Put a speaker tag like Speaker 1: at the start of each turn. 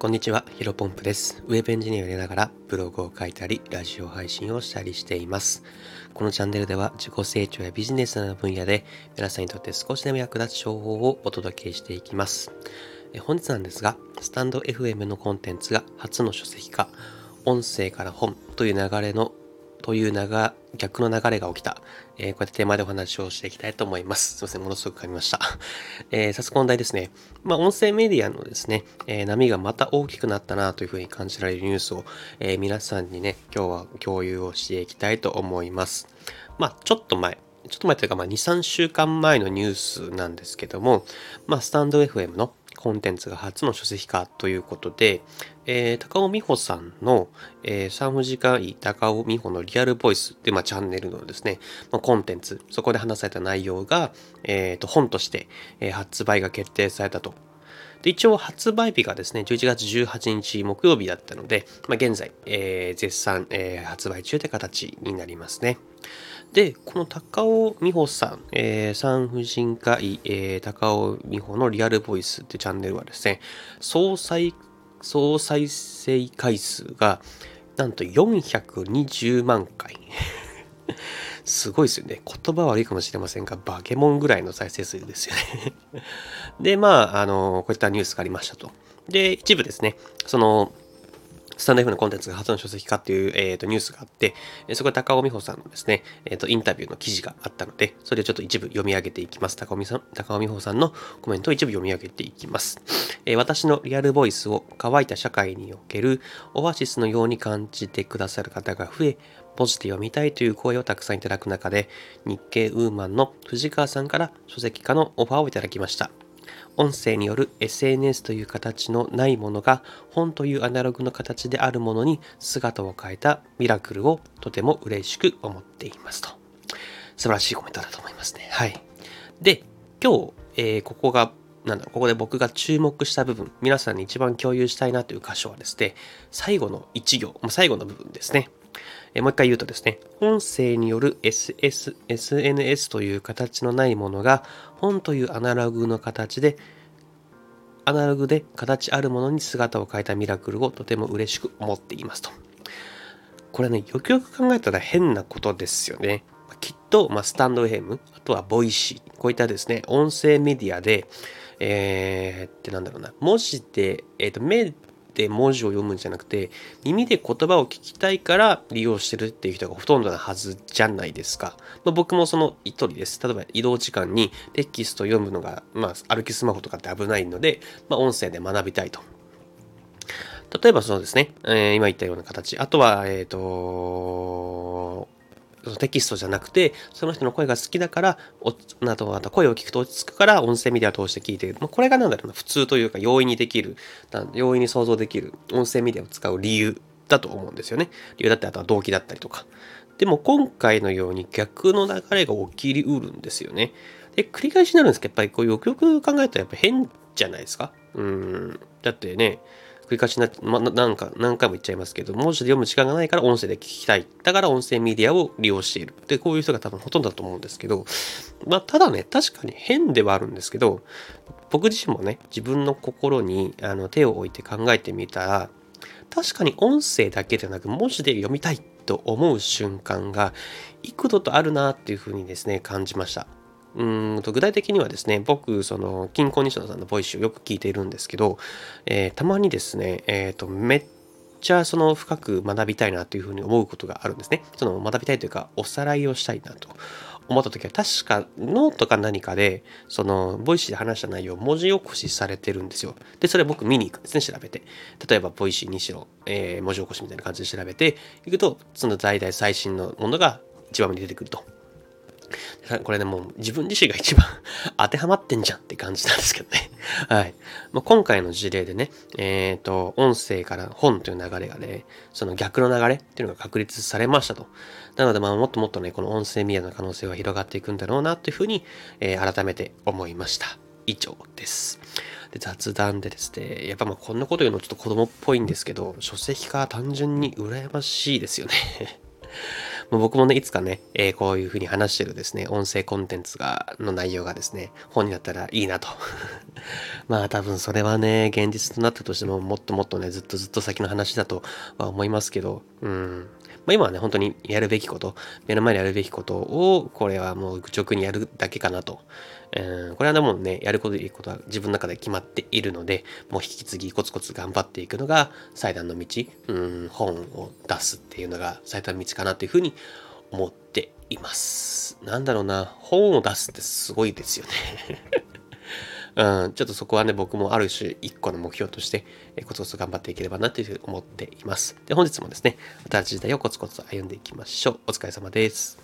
Speaker 1: こんにちは、ヒロポンプです。ウェブエンジニアを入れながらブログを書いたり、ラジオ配信をしたりしています。このチャンネルでは自己成長やビジネスの分野で皆さんにとって少しでも役立つ情報をお届けしていきます。え本日なんですが、スタンド FM のコンテンツが初の書籍化、音声から本という流れのという流逆の流れが起きた、えーこうやってテーマでお話をしていきたいと思います。すいません、ものすごく噛みました。えー早速本題ですね。まあ、音声メディアのですね、えー波がまた大きくなったなというふうに感じられるニュースを、え皆さんにね、今日は共有をしていきたいと思います。まあ、ちょっと前、ちょっと前というか、まあ、2、3週間前のニュースなんですけども、まあ、スタンド FM のコンテンツが初の書籍化ということで、えー高尾美穂さんの、えー産婦人科医高尾美穂のリアルボイスっていう、まあ、チャンネルのですね、まあ、コンテンツ、そこで話された内容が、えーと本として、えー発売が決定されたと。で一応発売日がですね、11月18日木曜日だったので、まあ、現在、えー絶賛、えー発売中って形になりますね。で、この高尾美穂さん、えー産婦人科医、えー高尾美穂のリアルボイスってチャンネルはですね、総再、総再生回数がなんと420万回。すごいですよね。言葉悪いかもしれませんが、バケモンぐらいの再生数ですよね。で、まあ、あの、こういったニュースがありましたと。で、一部ですね、その、スタンド F のコンテンツが初の書籍化っていう、えーとニュースがあって、そこで高尾美穂さんのですね、えーとインタビューの記事があったので、それをちょっと一部読み上げていきます。高尾美さん高尾美穂さんのコメントを一部読み上げていきます。え私のリアルボイスを乾いた社会におけるオアシスのように感じてくださる方が増え、ポジティブを見たいという声をたくさんいただく中で、日経ウーマンの藤川さんから書籍化のオファーをいただきました。音声による SNS という形のないものが本というアナログの形であるものに姿を変えたミラクルをとても嬉しく思っていますと。素晴らしいコメントだと思いますね。はい。で、今日、えーここが、なんだろう、ここで僕が注目した部分、皆さんに一番共有したいなという箇所はですね、最後の一行、ま最後の部分ですね。えもう一回言うとですね、音声による SS SNS という形のないものが本というアナログの形でアナログで形あるものに姿を変えたミラクルをとても嬉しく思っていますと。これね、よくよく考えたら変なことですよね。きっと、まあ、スタンド FM、あとはボイシー、こういったですね、音声メディアで、えー、ってなんだろうな、文字で、えっ、と、目で文字を読むんじゃなくて、耳で言葉を聞きたいから利用してるっていう人がほとんどなはずじゃないですか。まあ、僕もその一人です。例えば移動時間にテキスト読むのが、まあ、歩きスマホとかって危ないので、まあ、音声で学びたいと。例えばそうですね、えー今言ったような形。あとは、えっ、と、テキストじゃなくて、その人の声が好きだから、おあとあと声を聞くと落ち着くから、音声メディアを通して聞いている。まあ、これがなんだろうな、普通というか、容易にできる、容易に想像できる音声メディアを使う理由だと思うんですよね。理由だって、あとは動機だったりとか。でも今回のように逆の流れが起きりうるんですよね。で、繰り返しになるんですけど、やっぱりこうよくよく考えたらやっぱ変じゃないですか？うん。だってね、繰り返しな、ま、なんか何回も言っちゃいますけど、文字で読む時間がないから音声で聞きたい。だから音声メディアを利用している。で、こういう人が多分ほとんどだと思うんですけど、まあ、ただね、確かに変ではあるんですけど、僕自身もね、自分の心にあの手を置いて考えてみたら、確かに音声だけでなく文字で読みたいと思う瞬間が幾度とあるなっていうふうにですね感じました。うんと具体的にはですね僕その金婚西野さんのボイスをよく聞いているんですけど、えーたまにですね、えー、とめっちゃその深く学びたいなというふうに思うことがあるんですね。その学びたいというかおさらいをしたいなと思った時は確かノートか何かでそのボイシーで話した内容を文字起こしされてるんですよ。でそれ僕見に行くんですね調べて。例えばボイシーにしろ、えー文字起こしみたいな感じで調べていくとその大体最新のものが一番目に出てくると。これね、もう自分自身が一番 当てはまってんじゃんって感じなんですけどね。はい。まあ、今回の事例でね、えっ、と、音声から本という流れがね、その逆の流れっていうのが確立されましたと。なので、まあ、もっともっとね、この音声メディアの可能性は広がっていくんだろうなというふうに、えー改めて思いました。以上です。で雑談でですね、やっぱまあこんなこと言うのちょっと子供っぽいんですけど、書籍化は単純に羨ましいですよね。もう僕もね、いつかね、えー、こういうふうに話してるですね、音声コンテンツが、の内容がですね、本になったらいいなと。まあ多分それはね、現実となったとしても、もっともっとね、ずっとずっと先の話だとは思いますけど、うん。まあ、今はね、本当にやるべきこと、目の前でやるべきことを、これはもう愚直にやるだけかなと。うん、これはでもね、やることでいいことは自分の中で決まっているので、もう引き継ぎコツコツ頑張っていくのが最短の道、うん、本を出すっていうのが最短の道かなというふうに思っています。なんだろうな、本を出すってすごいですよねうん、ちょっとそこはね、僕もある種一個の目標として、えコツコツ頑張っていければなというふうに思っています。で、本日もですね、新しい時代をコツコツ歩んでいきましょう。お疲れ様です。